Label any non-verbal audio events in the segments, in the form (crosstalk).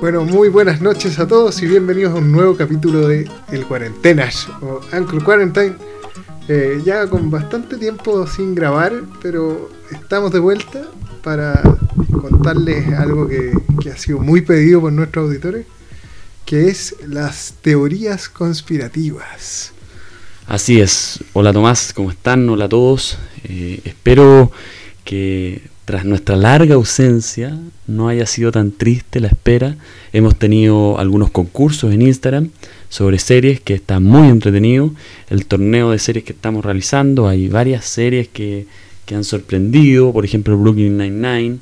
Bueno, muy buenas noches a todos y bienvenidos a un nuevo capítulo de El Cuarentenas o Anchor Quarantine. Eh, ya con bastante tiempo sin grabar, pero estamos de vuelta para contarles algo que, que ha sido muy pedido por nuestros auditores, que es las teorías conspirativas. Así es. Hola Tomás, ¿cómo están? Hola a todos. Eh, espero que tras nuestra larga ausencia no haya sido tan triste la espera. Hemos tenido algunos concursos en Instagram sobre series que están muy entretenido. El torneo de series que estamos realizando, hay varias series que, que han sorprendido. Por ejemplo, Brooklyn Nine-Nine,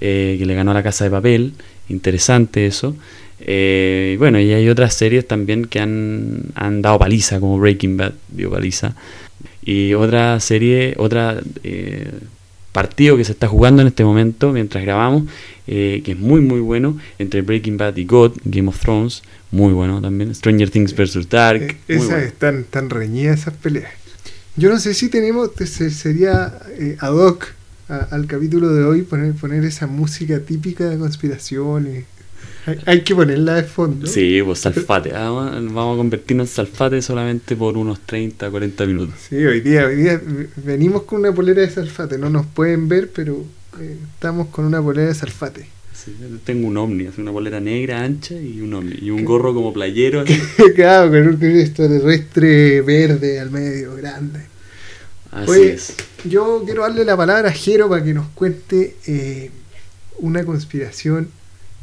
eh, que le ganó a la Casa de Papel. Interesante eso. Eh, bueno, y hay otras series también que han, han dado paliza, como Breaking Bad dio paliza. Y otra serie, otra eh, partido que se está jugando en este momento mientras grabamos, eh, que es muy muy bueno, entre Breaking Bad y God, Game of Thrones, muy bueno también, Stranger Things vs. Dark. Eh, esas bueno. están reñidas esas peleas. Yo no sé si tenemos, se- sería eh, ad hoc a- al capítulo de hoy poner, poner esa música típica de conspiraciones. (laughs) Hay, que ponerla de fondo. Sí, pues Salfate. Ah, Vamos a convertirnos en Salfate solamente por unos 30, 40 minutos. Sí, hoy día, hoy día venimos con una polera de salfate. No nos pueden ver, pero eh, estamos con una polera de salfate. Sí, yo tengo un ovni, una bolera negra ancha y un ovni. Y un gorro como playero. claro, (laughs) con un extraterrestre verde al medio, grande. Así Oye, es. Yo quiero darle la palabra a Jero para que nos cuente eh, una conspiración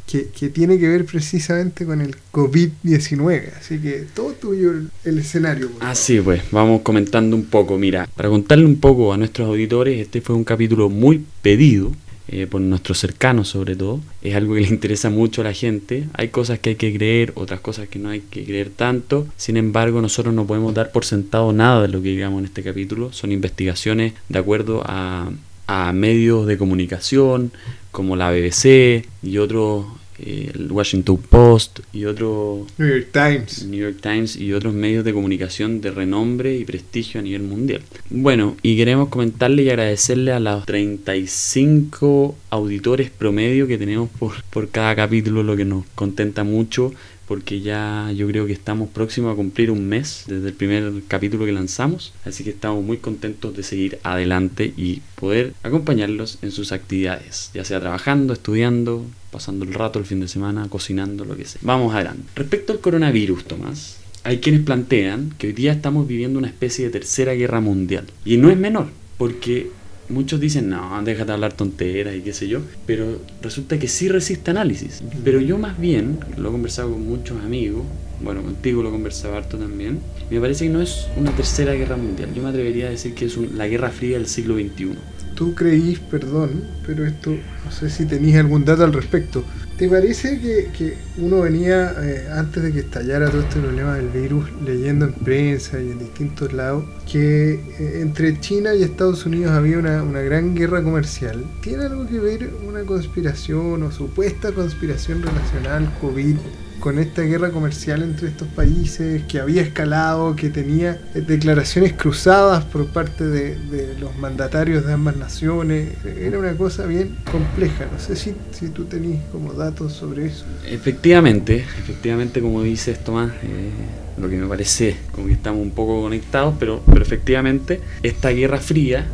que, tiene que ver precisamente con el COVID-19. Así que todo tuyo el, el escenario. Así pues, vamos comentando un poco. Mira, para contarle un poco a nuestros auditores, este fue un capítulo muy pedido. eh, por nuestros cercanos sobre todo, es algo que le interesa mucho a la gente, hay cosas que hay que creer, otras cosas que no hay que creer tanto, sin embargo nosotros no podemos dar por sentado nada de lo que digamos en este capítulo, son investigaciones de acuerdo a, a medios de comunicación como la BBC y otros, eh, el Washington Post y otros New York Times. New York Times y otros medios de comunicación de renombre y prestigio a nivel mundial. Bueno, y queremos comentarle y agradecerle a los 35 auditores promedio que tenemos por, por cada capítulo, lo que nos contenta mucho, porque ya yo creo que estamos próximos a cumplir un mes desde el primer capítulo que lanzamos, así que estamos muy contentos de seguir adelante y poder acompañarlos en sus actividades, ya sea trabajando, estudiando, pasando el rato el fin de semana, cocinando, lo que sea. Vamos adelante. Respecto al coronavirus, Tomás, hay quienes plantean que hoy día estamos viviendo una especie de tercera guerra mundial. Y no es menor, porque muchos dicen, no, déjate hablar tonteras y qué sé yo, pero resulta que sí resiste análisis. Pero yo más bien, lo he conversado con muchos amigos, bueno, contigo lo he conversado harto también, me parece que no es una tercera guerra mundial. Yo me atrevería a decir que es un- la guerra fría del siglo XXI. Tú creís, perdón, pero esto no sé si tenéis algún dato al respecto. ¿Te parece que, que uno venía, eh, antes de que estallara todo este problema del virus, leyendo en prensa y en distintos lados, que eh, entre China y Estados Unidos había una, una gran guerra comercial? ¿Tiene algo que ver una conspiración o supuesta conspiración relacionada al COVID con esta guerra comercial entre estos países que había escalado, que tenía declaraciones cruzadas por parte de, los mandatarios de ambas naciones. Era una cosa bien compleja. No sé si, si tú tenés como datos sobre eso. Efectivamente, efectivamente como dices Tomás, eh, lo que me parece como que estamos un poco conectados, pero, pero efectivamente esta guerra fría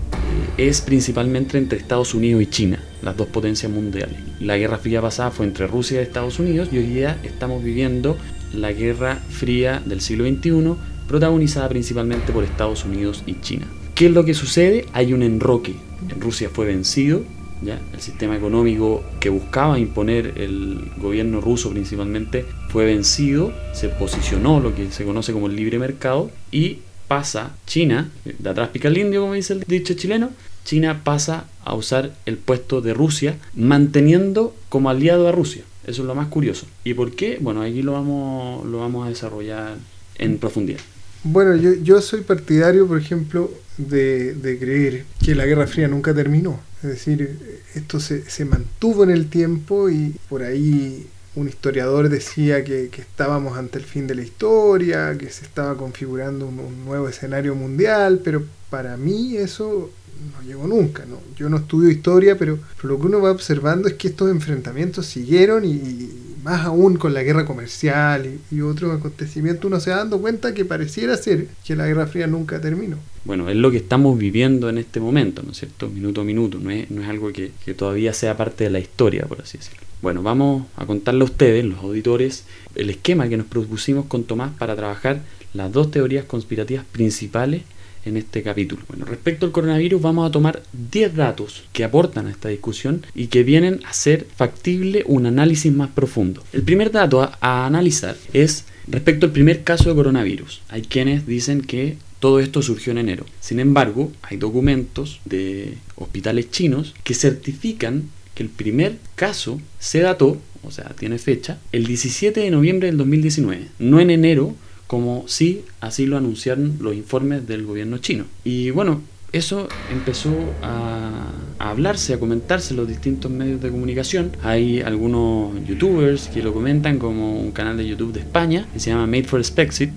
es principalmente entre Estados Unidos y China, las dos potencias mundiales. La guerra fría pasada fue entre Rusia y Estados Unidos y hoy día estamos viviendo la guerra fría del siglo XXI protagonizada principalmente por Estados Unidos y China. ¿Qué es lo que sucede? Hay un enroque. En Rusia fue vencido, ¿ya? El sistema económico que buscaba imponer el gobierno ruso principalmente fue vencido, se posicionó lo que se conoce como el libre mercado y pasa China, de atrás pica el indio como dice el dicho chileno, China pasa a usar el puesto de Rusia manteniendo como aliado a Rusia. Eso es lo más curioso. ¿Y por qué? Bueno, aquí lo vamos, lo vamos a desarrollar en profundidad. Bueno, yo, yo soy partidario, por ejemplo, de, de creer que la Guerra Fría nunca terminó. Es decir, esto se, se mantuvo en el tiempo y por ahí un historiador decía que, estábamos ante el fin de la historia, que se estaba configurando un, nuevo escenario mundial, pero para mí eso no llegó nunca. ¿no? Yo no estudio historia, pero, lo que uno va observando es que estos enfrentamientos siguieron y más aún con la guerra comercial y, otros acontecimientos, uno se va dando cuenta que pareciera ser que la Guerra Fría nunca terminó. Bueno, es lo que estamos viviendo en este momento, ¿no es cierto? Minuto a minuto, no es, no es algo que, que todavía sea parte de la historia, por así decirlo. Bueno, vamos a contarle a ustedes, los auditores, el esquema que nos propusimos con Tomás para trabajar las dos teorías conspirativas principales en este capítulo. Bueno, respecto al coronavirus vamos a tomar 10 datos que aportan a esta discusión y que vienen a ser factible un análisis más profundo. El primer dato a, a analizar es respecto al primer caso de coronavirus. Hay quienes dicen que todo esto surgió en enero. Sin embargo, hay documentos de hospitales chinos que certifican que el primer caso se dató, o sea, tiene fecha, el 17 de noviembre del 2019, no en enero, como sí así lo anunciaron los informes del gobierno chino. Y bueno, eso empezó a, hablarse, a comentarse en los distintos medios de comunicación. Hay algunos youtubers que lo comentan, como un canal de YouTube de España que se llama Made for Spexit,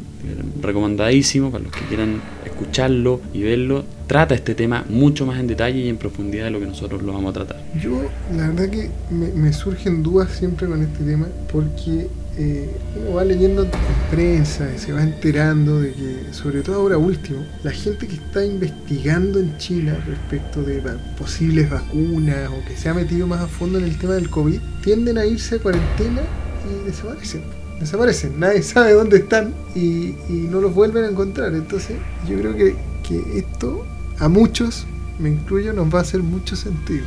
recomendadísimo para los que quieran escucharlo y verlo. Trata este tema mucho más en detalle y en profundidad de lo que nosotros lo vamos a tratar. Yo, la verdad que me surgen dudas siempre con este tema porque eh, uno va leyendo en prensa y se va enterando de que, sobre todo ahora último, la gente que está investigando en China respecto de posibles vacunas o que se ha metido más a fondo en el tema del COVID, tienden a irse a cuarentena y desaparecen. Desaparecen, nadie (laughs) sabe dónde están y, no los vuelven a encontrar. Entonces, yo creo que, que esto a muchos, me incluyo, nos va a hacer mucho sentido.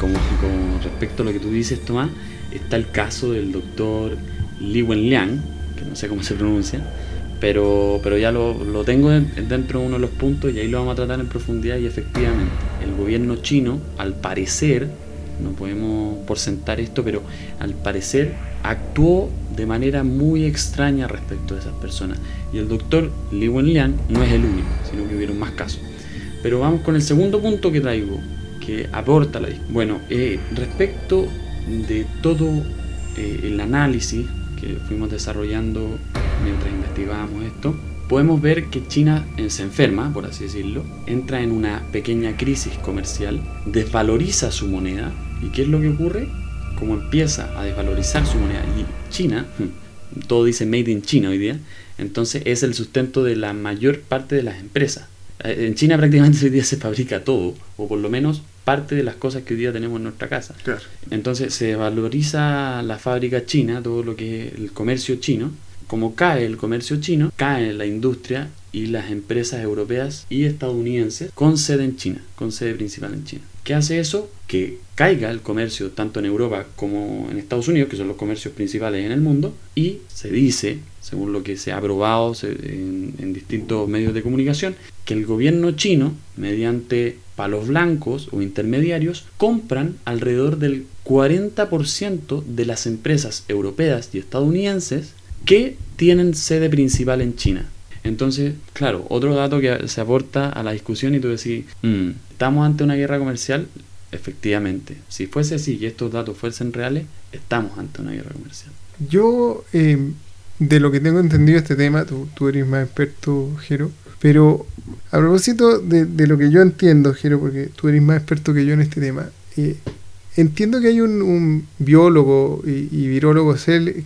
Como, como respecto a lo que tú dices, Tomás, está el caso del doctor Li Wenliang, que no sé cómo se pronuncia, pero, pero ya lo, lo, tengo dentro de uno de los puntos y ahí lo vamos a tratar en profundidad y efectivamente el gobierno chino, al parecer, no podemos porcentar esto, pero al parecer actuó de manera muy extraña respecto a esas personas. Y el doctor Li Wenliang no es el único, sino que hubieron más casos. Pero vamos con el segundo punto que traigo, que aporta la Bueno, eh, respecto de todo eh, el análisis que fuimos desarrollando mientras investigábamos esto, podemos ver que China se enferma, por así decirlo, entra en una pequeña crisis comercial, desvaloriza su moneda. ¿Y qué es lo que ocurre? Como empieza a desvalorizar su moneda y China, (laughs) todo dice made in China hoy día, entonces es el sustento de la mayor parte de las empresas. Eh, en China prácticamente hoy día se fabrica todo, o por lo menos parte de las cosas que hoy día tenemos en nuestra casa. Claro. Entonces se valoriza la fábrica china, todo lo que es el comercio chino. Como cae el comercio chino, cae la industria y las empresas europeas y estadounidenses con sede en China, con sede principal en China. ¿Qué hace eso? Que caiga el comercio tanto en Europa como en Estados Unidos, que son los comercios principales en el mundo, y se dice, según lo que se ha probado en, distintos medios de comunicación, que el gobierno chino, mediante palos blancos o intermediarios, compran alrededor del 40% de las empresas europeas y estadounidenses que tienen sede principal en China. Entonces, claro, otro dato que se aporta a la discusión y tú decís, mmm, ¿estamos ante una guerra comercial? Efectivamente, si fuese así y estos datos fuesen reales, estamos ante una guerra comercial. Yo, eh, de lo que tengo entendido este tema, tú, eres más experto, Jero, pero a propósito de, lo que yo entiendo, Jero, porque tú eres más experto que yo en este tema, eh, entiendo que hay un, biólogo y, y virólogo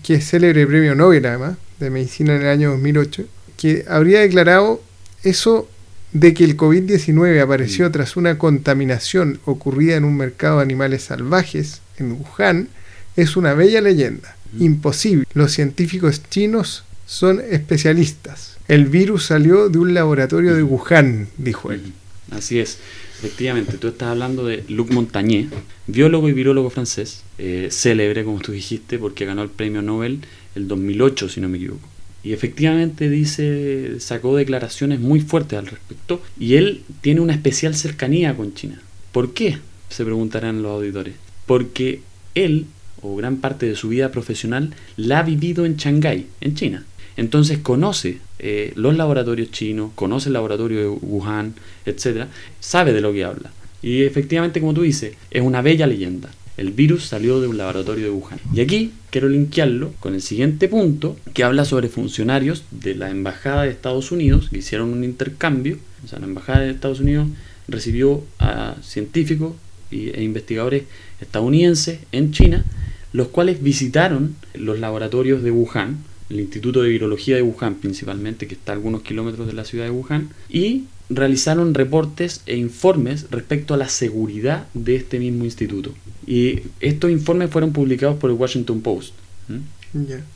que es célebre premio Nobel, además, de medicina en el año 2008, que habría declarado eso de que el COVID-19 apareció tras una contaminación ocurrida en un mercado de animales salvajes en Wuhan es una bella leyenda. Imposible. Los científicos chinos son especialistas. El virus salió de un laboratorio de Wuhan, dijo él. Así es. Efectivamente, tú estás hablando de Luc Montagnier, biólogo y virólogo francés, eh, célebre, como tú dijiste, porque ganó el premio Nobel el 2008, si no me equivoco. Y efectivamente dice, sacó declaraciones muy fuertes al respecto y él tiene una especial cercanía con China. ¿Por qué? Se preguntarán los auditores. Porque él, o gran parte de su vida profesional, la ha vivido en Shanghái, en China. Entonces conoce eh, los laboratorios chinos, conoce el laboratorio de Wuhan, etc. Sabe de lo que habla. Y efectivamente, como tú dices, es una bella leyenda. El virus salió de un laboratorio de Wuhan. Y aquí quiero linkearlo con el siguiente punto que habla sobre funcionarios de la Embajada de Estados Unidos que hicieron un intercambio. O sea, la Embajada de Estados Unidos recibió a científicos e investigadores estadounidenses en China los cuales visitaron los laboratorios de Wuhan, el Instituto de Virología de Wuhan principalmente, que está a algunos kilómetros de la ciudad de Wuhan, y realizaron reportes e informes respecto a la seguridad de este mismo instituto. Y estos informes fueron publicados por el Washington Post.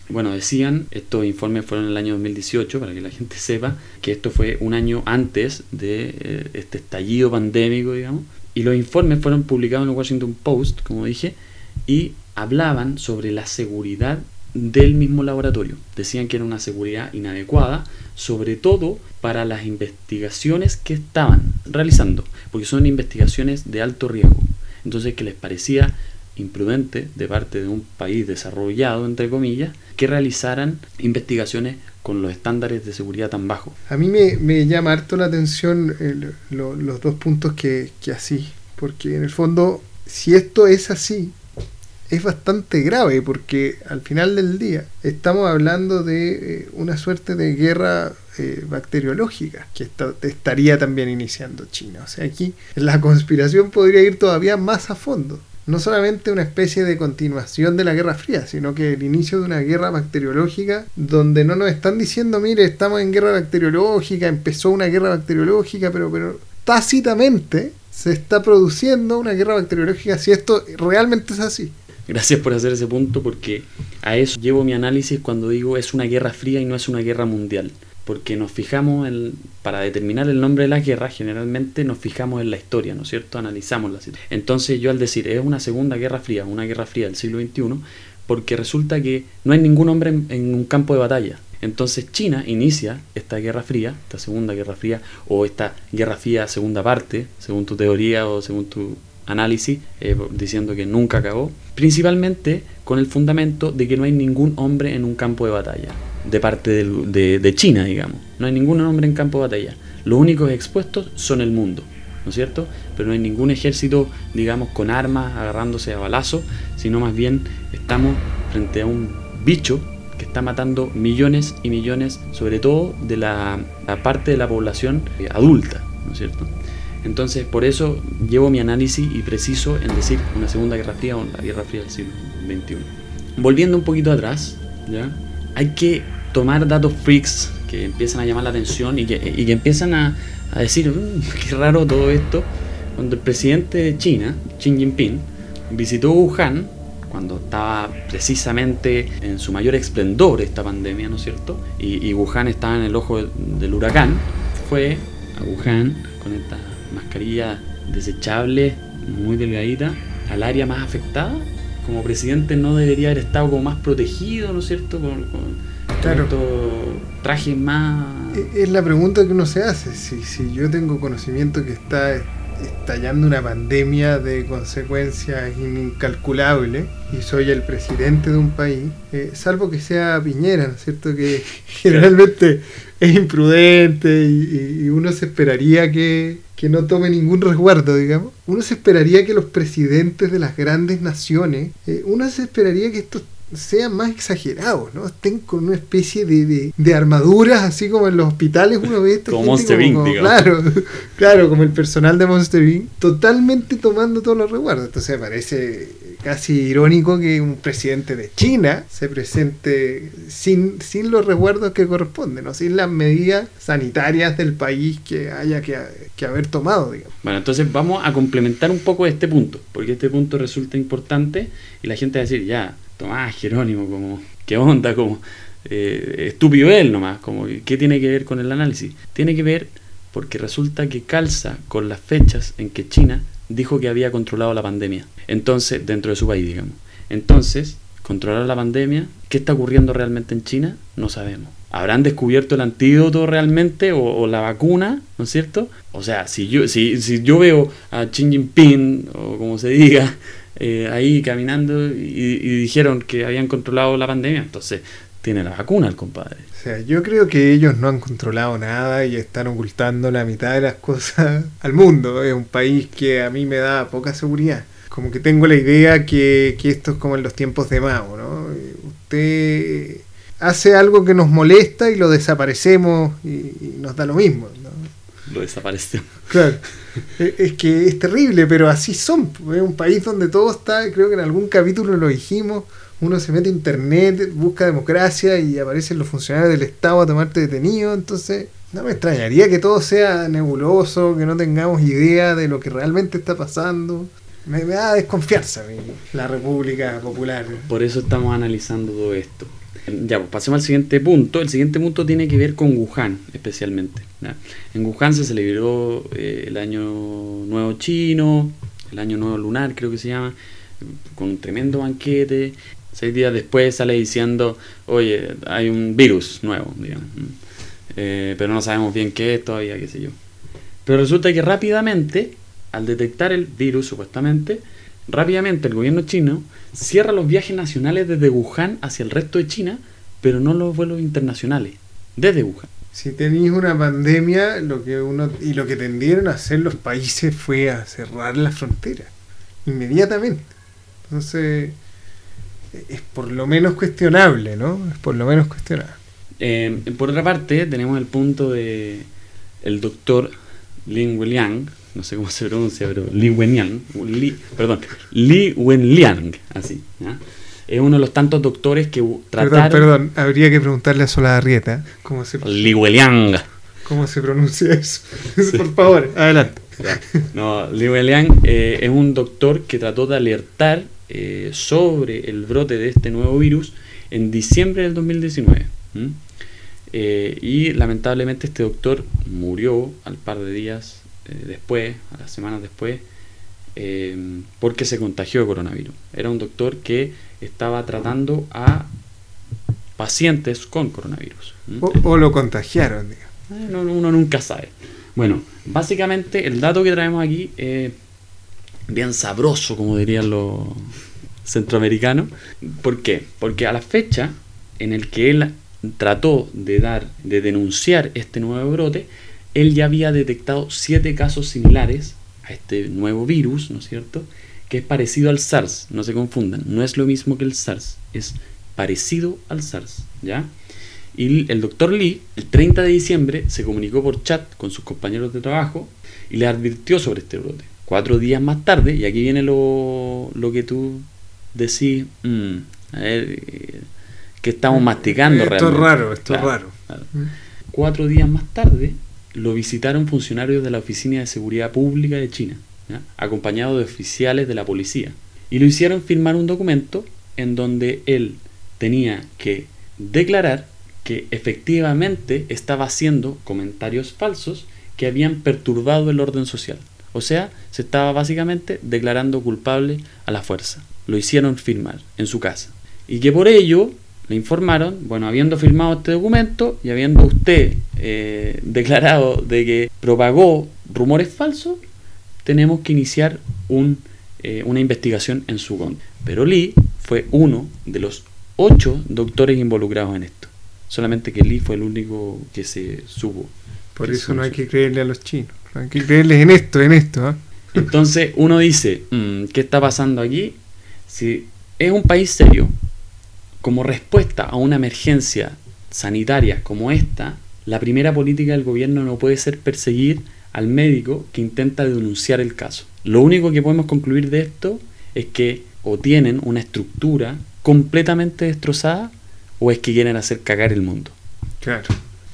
Bueno, decían, estos informes fueron en el año 2018, para que la gente sepa, que esto fue un año antes de eh, este estallido pandémico, digamos. Y los informes fueron publicados en el Washington Post, como dije, y hablaban sobre la seguridad del mismo laboratorio. Decían que era una seguridad inadecuada, sobre todo para las investigaciones que estaban realizando, porque son investigaciones de alto riesgo. Entonces que les parecía imprudente de parte de un país desarrollado, entre comillas, que realizaran investigaciones con los estándares de seguridad tan bajos. A mí me, llama harto la atención los dos puntos que, que así, porque en el fondo, si esto es así, es bastante grave porque al final del día estamos hablando de eh, una suerte de guerra eh, bacteriológica que estaría también iniciando China. O sea, aquí la conspiración podría ir todavía más a fondo. No solamente una especie de continuación de la Guerra Fría, sino que el inicio de una guerra bacteriológica donde no nos están diciendo, mire, estamos en guerra bacteriológica, empezó una guerra bacteriológica, pero, pero tácitamente se está produciendo una guerra bacteriológica si esto realmente es así. Gracias por hacer ese punto porque a eso llevo mi análisis cuando digo es una guerra fría y no es una guerra mundial. Porque nos fijamos en, para determinar el nombre de la guerra, generalmente nos fijamos en la historia, ¿no es cierto? Analizamos la situación. Entonces yo al decir es una segunda guerra fría, una guerra fría del siglo XXI, porque resulta que no hay ningún hombre en, un campo de batalla. Entonces China inicia esta guerra fría, esta segunda guerra fría, o esta guerra fría segunda parte, según tu teoría o según tu análisis, eh, diciendo que nunca acabó, principalmente con el fundamento de que no hay ningún hombre en un campo de batalla, de parte de, China, digamos. No hay ningún hombre en campo de batalla. Los únicos expuestos son el mundo, ¿no es cierto? Pero no hay ningún ejército, digamos, con armas, agarrándose a balazos, sino más bien estamos frente a un bicho que está matando millones y millones, sobre todo de la, la parte de la población adulta, ¿no es cierto? Entonces, por eso llevo mi análisis y preciso en decir una Segunda Guerra Fría o la Guerra Fría del siglo XXI. Volviendo un poquito atrás, ¿ya? hay que tomar datos freaks que empiezan a llamar la atención y que, y que empiezan a, a decir, mm, qué raro todo esto. Cuando el presidente de China, Xi Jinping, visitó Wuhan, cuando estaba precisamente en su mayor esplendor esta pandemia, ¿no es cierto? Y, y Wuhan estaba en el ojo del huracán, fue a Wuhan con esta mascarilla desechable, muy delgadita, al área más afectada, como presidente no debería haber estado como más protegido, ¿no es cierto? Con, claro. trajes más... Es la pregunta que uno se hace, si, si yo tengo conocimiento que está estallando una pandemia de consecuencias incalculables y soy el presidente de un país, eh, salvo que sea Piñera, ¿no es cierto? Que (laughs) generalmente es imprudente y, uno se esperaría que, no tome ningún resguardo, digamos. Uno se esperaría que los presidentes de las grandes naciones, eh, uno se esperaría que estos sean más exagerados, ¿no? Estén con una especie de, de, armaduras, así como en los hospitales uno ve como Monster Inc., Claro, (laughs) claro, como el personal de Monster Inc., totalmente tomando todos los resguardos. Entonces parece casi irónico que un presidente de China se presente sin, sin los resguardos que corresponden, ¿no? sin las medidas sanitarias del país que haya que, que haber tomado, digamos. Bueno, entonces vamos a complementar un poco este punto, porque este punto resulta importante y la gente va a decir, ya, Tomás Jerónimo, como, ¿qué onda? Como, eh, estúpido él nomás, como, ¿qué tiene que ver con el análisis? Tiene que ver porque resulta que calza con las fechas en que China dijo que había controlado la pandemia. Entonces, dentro de su país, digamos. Entonces, controlar la pandemia, ¿qué está ocurriendo realmente en China? No sabemos. ¿Habrán descubierto el antídoto realmente o, la vacuna? ¿No es cierto? O sea, si yo, si, si yo veo a Xi Jinping, o como se diga, eh, ahí caminando y, dijeron que habían controlado la pandemia, entonces tiene la vacuna el compadre. O sea, yo creo que ellos no han controlado nada y están ocultando la mitad de las cosas (laughs) al mundo. Es un país que a mí me da poca seguridad. Como que tengo la idea que, esto es como en los tiempos de Mao, ¿no? Usted hace algo que nos molesta y lo desaparecemos y, nos da lo mismo. Lo desapareció. Claro. E- Es que es terrible, pero así son. Es un país donde todo está, creo que en algún capítulo lo dijimos, uno se mete a internet, busca democracia y aparecen los funcionarios del Estado a tomarte detenido, entonces no me extrañaría que todo sea nebuloso, que no tengamos idea de lo que realmente está pasando. Me, me da desconfianza la República Popular. Por eso estamos analizando todo esto. Ya, pues pasemos al siguiente punto. El siguiente punto tiene que ver con Wuhan, especialmente. En Wuhan se celebró eh, el Año Nuevo Chino, el Año Nuevo Lunar, creo que se llama, con un tremendo banquete. Seis días después sale diciendo, oye, hay un virus nuevo, digamos. Eh, pero no sabemos bien qué es todavía, qué sé yo. Pero resulta que rápidamente, al detectar el virus supuestamente, rápidamente el gobierno chino cierra los viajes nacionales desde Wuhan hacia el resto de China, pero no los vuelos internacionales, desde Wuhan. Si tenéis una pandemia, lo que uno y lo que tendieron a hacer los países fue a cerrar las fronteras inmediatamente. Entonces es por lo menos cuestionable, ¿no? Es por lo menos cuestionable. Eh, por otra parte, tenemos el punto de el doctor Lin Wenliang, no sé cómo se pronuncia, pero Li Wenliang, Li, perdón, Li Wenliang, así. ¿ya? Es uno de los tantos doctores que u- Perdón, trataron... perdón, habría que preguntarle a Solabarrieta cómo se, Li Wenliang. cómo se pronuncia eso. (laughs) Por favor, adelante. No, Li Wenliang eh, es un doctor que trató de alertar eh, sobre el brote de este nuevo virus en diciembre del 2019. ¿m? Eh, y lamentablemente este doctor murió al par de días eh, después, a las semanas después, eh, porque se contagió de coronavirus. Era un doctor que estaba tratando a pacientes con coronavirus. O, o lo contagiaron, digo. Eh, no- uno nunca sabe. Bueno, básicamente el dato que traemos aquí es bien sabroso, como dirían los centroamericanos. ¿Por qué? Porque a la fecha en el que él trató de dar, de denunciar este nuevo brote, él ya había detectado siete casos similares a este nuevo virus, ¿no es cierto? Que es parecido al SARS, no se confundan, no es lo mismo que el SARS, es parecido al SARS, ¿ya? Y el doctor Lee, el 30 de diciembre, se comunicó por chat con sus compañeros de trabajo y le advirtió sobre este brote. Cuatro días más tarde, y aquí viene lo, lo que tú decís, mm, a ver, eh, que estamos masticando Esto es raro, esto es raro. claro. Cuatro días más tarde, lo visitaron funcionarios de la Oficina de Seguridad Pública de China, acompañados de oficiales de la policía. Y lo hicieron firmar un documento en donde él tenía que declarar que efectivamente estaba haciendo comentarios falsos que habían perturbado el orden social. O sea, se estaba básicamente declarando culpable a la fuerza. Lo hicieron firmar en su casa. Y que por ello le informaron, bueno, habiendo firmado este documento y habiendo usted eh, declarado de que propagó rumores falsos, tenemos que iniciar un, eh, una investigación en su contra. Pero Lee fue uno de los ocho doctores involucrados en esto. Solamente que Lee fue el único que se supo. Por eso no hay que creerle a los chinos. No hay que creerles en esto, en esto. ¿ah? Entonces uno dice, "Mm, ¿qué está pasando aquí? Si es un país serio, como respuesta a una emergencia sanitaria como esta, la primera política del gobierno no puede ser perseguir al médico que intenta denunciar el caso. Lo único que podemos concluir de esto es que o tienen una estructura completamente destrozada o es que quieren hacer cagar el mundo. Claro.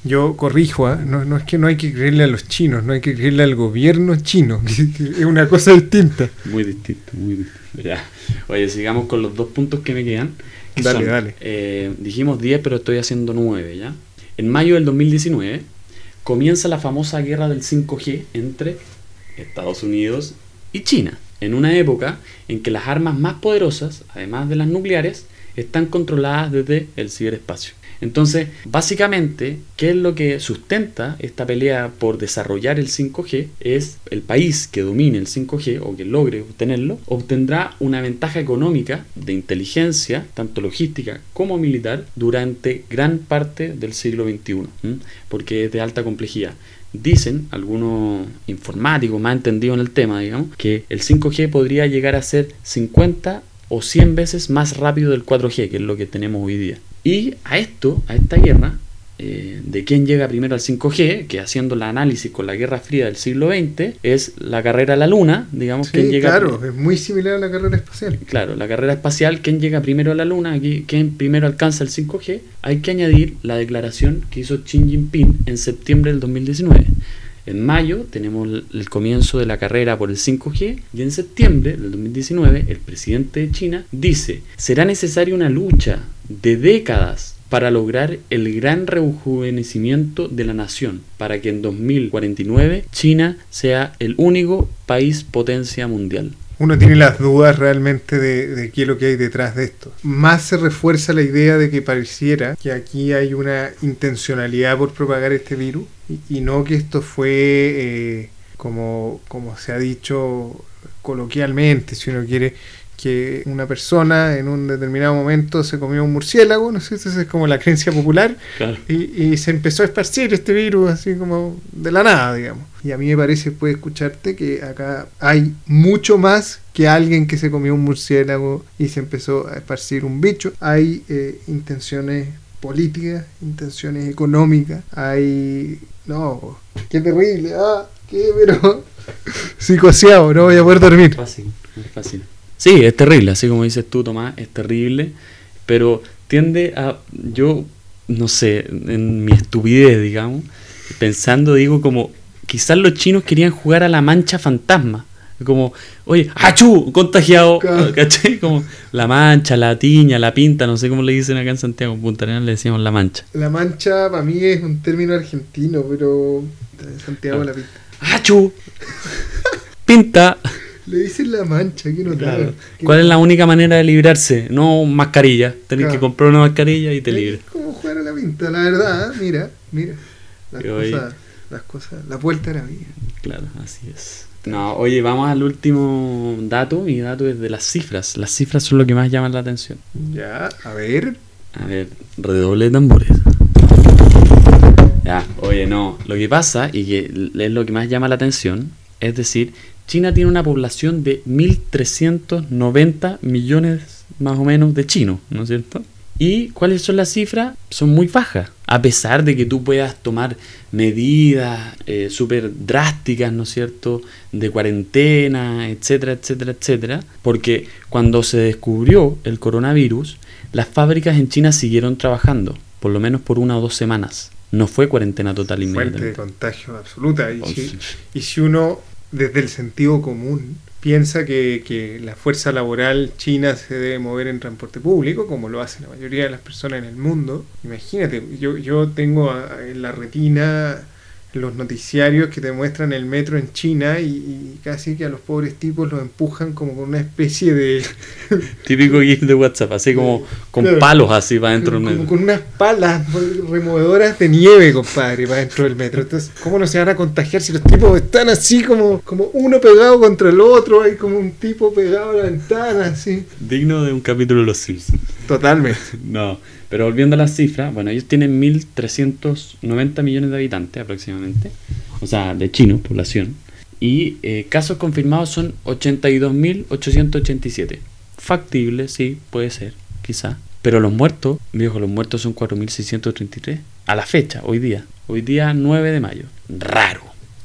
Yo corrijo, ¿ah? no, no es que no hay que creerle a los chinos, no hay que creerle al gobierno chino, que- (laughs) que es una cosa distinta. Muy distinto, muy distinto. Ya. Oye, sigamos con los dos puntos que me quedan. Dale, son, dale. eh, dijimos 10, pero estoy haciendo 9, ¿ya? En mayo del 2019 comienza la famosa guerra del 5G entre Estados Unidos y China, en una época en que las armas más poderosas, además de las nucleares, están controladas desde el ciberespacio. Entonces, básicamente, ¿qué es lo que sustenta esta pelea por desarrollar el 5G? Es el país que domine el 5G o que logre obtenerlo, obtendrá una ventaja económica de inteligencia, tanto logística como militar, durante gran parte del siglo XXI, porque es de alta complejidad. Dicen algunos informáticos más entendidos en el tema, digamos, que el 5G podría llegar a ser 50 o 100 veces más rápido del 4G, que es lo que tenemos hoy día. Y a esto, a esta guerra, eh, de quién llega primero al 5G, que haciendo el análisis con la Guerra Fría del siglo XX, es la carrera a la Luna, digamos, Sí, quién llega claro, es muy similar a la carrera espacial. Claro, la carrera espacial, quién llega primero a la Luna, quién primero alcanza el 5G, hay que añadir la declaración que hizo Xi Jinping en septiembre del 2019. En mayo tenemos el- comienzo de la carrera por el 5G y en septiembre del 2019 el presidente de China dice, será necesaria una lucha de décadas para lograr el gran rejuvenecimiento de la nación, para que en 2049 China sea el único país potencia mundial. Uno tiene las dudas realmente de, de qué es lo que hay detrás de esto. Más se refuerza la idea de que pareciera que aquí hay una intencionalidad por propagar este virus y, y no que esto fue eh, como, como se ha dicho coloquialmente, si uno quiere que una persona en un determinado momento se comió un murciélago, no sé, esa es como la creencia popular, Claro. y, y se empezó a esparcir este virus así como de la nada, digamos. Y a mí me parece, puede escucharte, que acá hay mucho más que alguien que se comió un murciélago y se empezó a esparcir un bicho. Hay eh, intenciones políticas, intenciones económicas, hay... No, qué terrible, ah, qué, pero... (laughs) Psicoseado, no voy a poder dormir. Fácil, fácil. Sí, es terrible, así como dices tú, Tomás, es terrible, pero tiende a, yo, no sé, en mi estupidez, digamos, pensando, digo, como, quizás los chinos querían jugar a la mancha fantasma, como, oye, ¡achú! Contagiado. ¿cachai? Como la mancha, la tiña, la pinta, no sé cómo le dicen acá en Santiago, en Punta Arenas le decíamos la mancha. La mancha para mí es un término argentino, pero en Santiago Ah. la pinta. ¡achú! Pinta. Le dicen la mancha, que no Claro. ¿Cuál es la única manera de librarse? No mascarilla. Tenés Claro. que comprar una mascarilla y te libres. ¿Cómo jugar a la pinta? La verdad, mira, mira. Las cosas, las cosas, la vuelta era mía. Claro, así es. No, oye, vamos al último dato. Mi dato es de las cifras. Las cifras son lo que más llaman la atención. Ya, a ver. A ver, redoble de tambores. Ya, oye, no. Lo que pasa y que es lo que más llama la atención, es decir, China tiene una población de 1.390 millones más o menos de chinos, ¿no es cierto? ¿Y cuáles son las cifras? Son muy bajas. A pesar de que tú puedas tomar medidas eh, súper drásticas, ¿no es cierto? De cuarentena, etcétera, etcétera, etcétera. Porque cuando se descubrió el coronavirus, las fábricas en China siguieron trabajando, por lo menos por una o dos semanas. No fue cuarentena total Fuente de contagio absoluta. Y Oh, si, sí. y si uno, desde el sentido común, piensa que, que la fuerza laboral china se debe mover en transporte público, como lo hace la mayoría de las personas en el mundo, imagínate, yo, yo tengo en la retina los noticiarios que te muestran el metro en China y, y casi que a los pobres tipos los empujan como con una especie de... (laughs) Típico GIF de WhatsApp, así como con Claro. palos así para dentro del metro. con unas palas removedoras de nieve, compadre, para dentro del metro. Entonces, ¿cómo no se van a contagiar si los tipos están así como, como uno pegado contra el otro? Hay como un tipo pegado a la ventana, así. Digno de un capítulo de Los Simpsons. Totalmente. (laughs) No, pero volviendo a las cifras, bueno, ellos tienen 1.390 millones de habitantes aproximadamente, o sea, de chinos, población, y eh, casos confirmados son 82.887. Factible, sí, puede ser, quizá. Pero los muertos, viejo, los muertos son 4.633 a la fecha, hoy día. Hoy día 9 de mayo. Raro.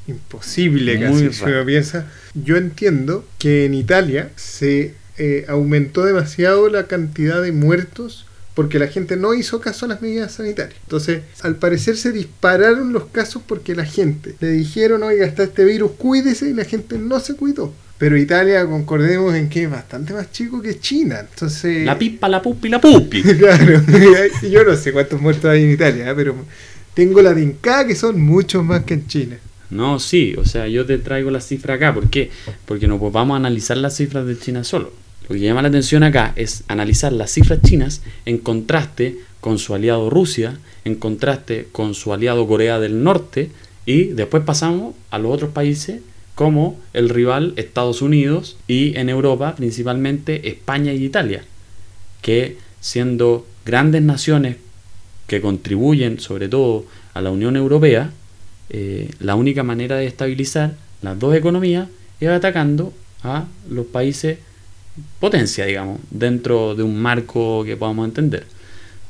Imposible Muy casi, si raro. piensa. Yo entiendo que en Italia se eh, aumentó demasiado la cantidad de muertos porque la gente no hizo caso a las medidas sanitarias. Entonces, al parecer se dispararon los casos porque la gente le dijeron, oiga, está este virus, cuídese, y la gente no se cuidó. Pero Italia, concordemos en que es bastante más chico que China. Entonces, La pipa, la pupi, la pupi. (laughs) claro, (laughs) yo no sé cuántos muertos hay en Italia, ¿eh? pero tengo la tincada que son muchos más que en China. No, sí, o sea, yo te traigo la cifra acá. ¿Por qué? Porque no pues vamos a analizar las cifras de China solo. Lo que llama la atención acá es analizar las cifras chinas en contraste con su aliado Rusia, en contraste con su aliado Corea del Norte, y después pasamos a los otros países como el rival Estados Unidos y en Europa principalmente España y Italia, que siendo grandes naciones que contribuyen sobre todo a la Unión Europea, eh, la única manera de estabilizar las dos economías es atacando a los países potencia, digamos, dentro de un marco que podamos entender.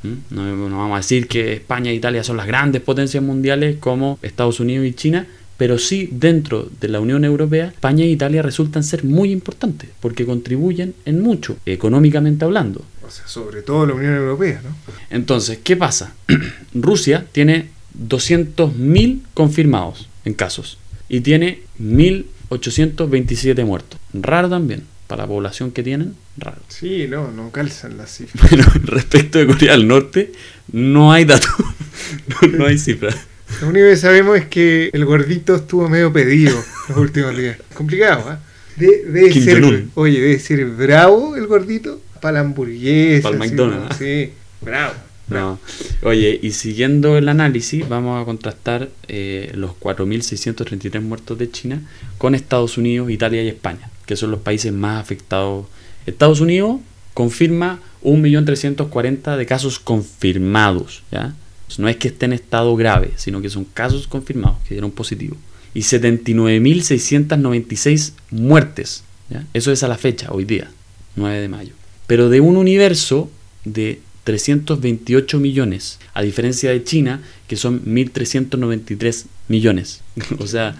¿Mm? No, no vamos a decir que España e Italia son las grandes potencias mundiales como Estados Unidos y China, pero sí dentro de la Unión Europea, España e Italia resultan ser muy importantes porque contribuyen en mucho, económicamente hablando. O sea, sobre todo la Unión Europea, ¿no? Entonces, ¿qué pasa? (clears throat) Rusia tiene 200.000 confirmados en casos y tiene 1.827 muertos. Raro también, para la población que tienen, raro. (laughs) Sí, no, no calzan las cifras. Pero respecto de Corea del Norte, no hay datos, (laughs) no, no hay cifras. Lo único que sabemos es que el gordito estuvo medio pedido los últimos días. Complicado, ¿ah? De, debe ser, oye, debe ser bravo el gordito para la hamburguesa. Pa'l así McDonald's. como- Sí, bravo. bravo. No. Oye, y siguiendo el análisis, vamos a contrastar eh, los 4.633 muertos de China con Estados Unidos, Italia y España, que son los países más afectados. Estados Unidos confirma 1.340.000 de casos confirmados, ¿ya? No es que esté en estado grave, sino que son casos confirmados que dieron positivo. Y 79.696 muertes, ¿ya? Eso es a la fecha, hoy día, 9 de mayo. Pero de un universo de 328 millones, a diferencia de China, que son 1.393 millones. (laughs) o sea,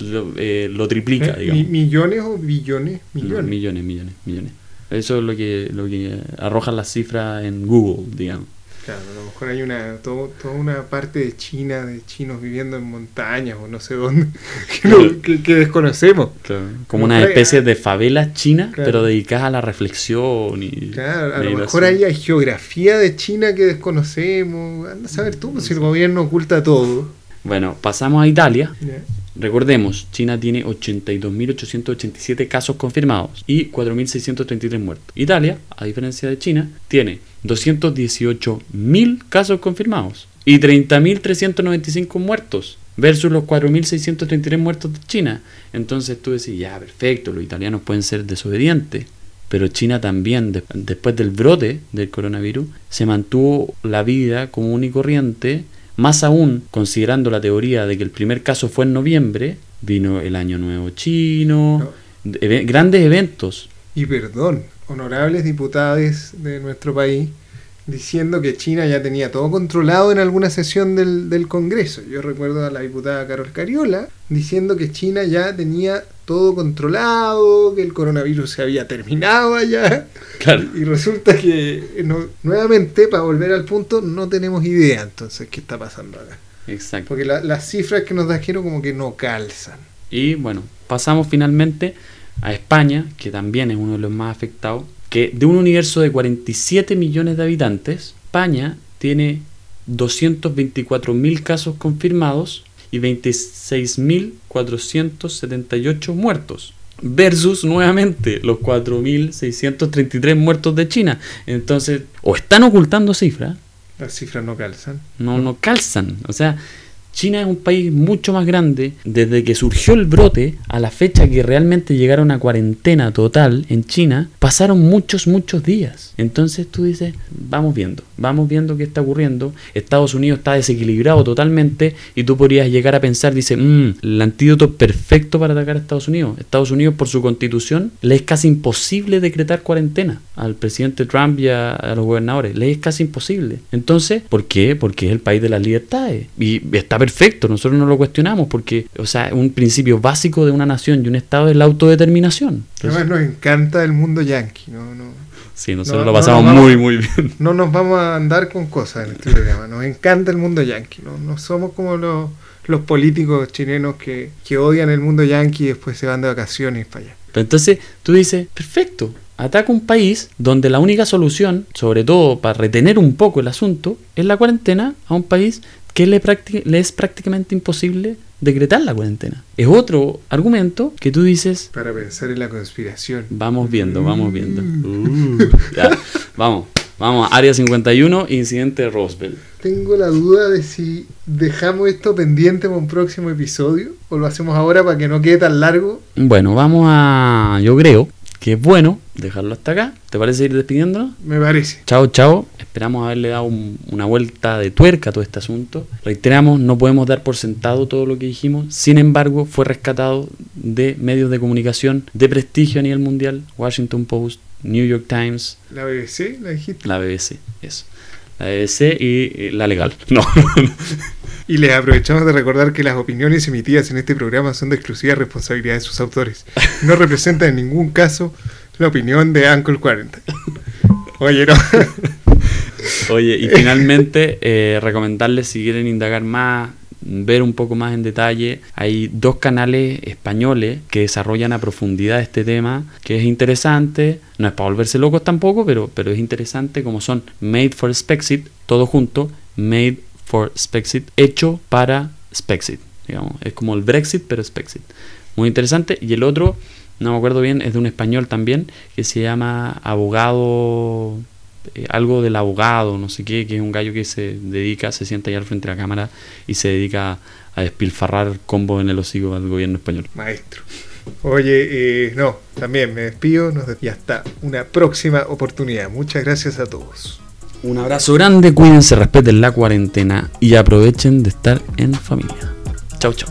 lo, eh, lo triplica, ¿Eh? digamos. Mi- ¿Millones o billones? Millones. millones, millones, millones. Eso es lo que, lo que arrojan las cifras en Google, digamos. Claro, a lo mejor hay una, todo- toda una parte de China, de chinos viviendo en montañas o no sé dónde, (laughs) que, no- que- que desconocemos. Como No una especie de favelas chinas, Claro. pero dedicadas a la reflexión y Claro, a lo mejor ahí hay geografía de China que desconocemos. Anda a saber tú, si el gobierno oculta todo. Bueno, pasamos a Italia. Ya. Recordemos, China tiene 82.887 casos confirmados y 4.633 muertos. Italia, a diferencia de China, tiene 218.000 casos confirmados y 30.395 muertos versus los 4.633 muertos de China. Entonces tú decís, ya, perfecto, los italianos pueden ser desobedientes. Pero China también, de- después del brote del coronavirus, se mantuvo la vida común y corriente más aún, considerando la teoría de que el primer caso fue en noviembre, vino el Año Nuevo Chino, grandes eventos. Y perdón, honorables diputados de nuestro país, diciendo que China ya tenía todo controlado en alguna sesión del, del Congreso. Yo recuerdo a la diputada Carol Cariola diciendo que China ya tenía todo controlado, que el coronavirus se había terminado allá. Claro. Y resulta que, no- nuevamente, para volver al punto, no tenemos idea entonces qué está pasando acá. Exacto. Porque la- las cifras que nos trajeron como que no calzan. Y bueno, pasamos finalmente a España, que también es uno de los más afectados, que de un universo de 47 millones de habitantes, España tiene 224.000 casos confirmados y 26.478 muertos. Versus nuevamente los 4.633 muertos de China. Entonces, o están ocultando cifras, Las cifras no calzan. no, no calzan. O sea, China es un país mucho más grande. Desde que surgió el brote a la fecha que realmente llegaron a cuarentena total en China, pasaron muchos, muchos días. Entonces tú dices, vamos viendo, vamos viendo qué está ocurriendo. Estados Unidos está desequilibrado totalmente y tú podrías llegar a pensar, dice, "Mm, el antídoto perfecto para atacar a Estados Unidos. Estados Unidos por su constitución le es casi imposible decretar cuarentena al presidente Trump y a, a los gobernadores. Le es casi imposible. Entonces, ¿por qué? Porque es el país de las libertades. Y está perfecto, nosotros no lo cuestionamos porque, o sea, un principio básico de una nación y un Estado es la autodeterminación. Entonces, Además nos encanta el mundo yankee. No, no, sí, nosotros no, lo pasamos no, muy, vamos- muy bien. no nos vamos a andar con cosas en este programa. Nos encanta el mundo yankee. No, no somos como los, los políticos chilenos que, que odian el mundo yankee y después se van de vacaciones para allá. Pero entonces tú dices, perfecto, ataca un país donde la única solución, sobre todo para retener un poco el asunto, es la cuarentena a un país que le, es prácticamente imposible decretar la cuarentena. Es otro argumento que tú dices, Para pensar en la conspiración. vamos viendo, vamos viendo. Uh, (laughs) ya, vamos, vamos, Área 51, incidente de Roswell. Tengo la duda de si dejamos esto pendiente para un próximo episodio o lo hacemos ahora para que no quede tan largo. Bueno, vamos a, yo creo que es bueno dejarlo hasta acá. ¿Te parece ir despidiéndonos? Me parece. Chao, chao. Esperamos haberle dado un- una vuelta de tuerca a todo este asunto. Reiteramos, no podemos dar por sentado todo lo que dijimos. Sin embargo, fue rescatado de medios de comunicación de prestigio a nivel mundial. Washington Post, New York Times, La BBC, la dijiste. la BBC. Eso. la BBC y la legal. No. (laughs) Y les aprovechamos de recordar que las opiniones emitidas en este programa son de exclusiva responsabilidad de sus autores. No (laughs) representan en ningún caso la opinión de Uncle 40. Oye, no. (laughs) Oye, y finalmente (laughs) eh, recomendarles si quieren indagar más, ver un poco más en detalle, hay dos canales españoles que desarrollan a profundidad este tema, que es interesante, no es para volverse locos tampoco, pero, pero es interesante como son Made for Spexit, todo junto, Made for Spexit, hecho para Spexit, digamos, es como el Brexit pero Spexit. Muy interesante, y el otro, no me acuerdo bien, es de un español también, que se llama Abogado eh, algo del abogado, no sé qué, que es un gallo que se dedica, se sienta allá al frente de la cámara y se dedica a despilfarrar combo en el hocico al gobierno español. Maestro. Oye, eh, no, también me despido nos y hasta una próxima oportunidad. Muchas gracias a todos. Un abrazo grande, cuídense, respeten la cuarentena y aprovechen de estar en familia. Chau, chau.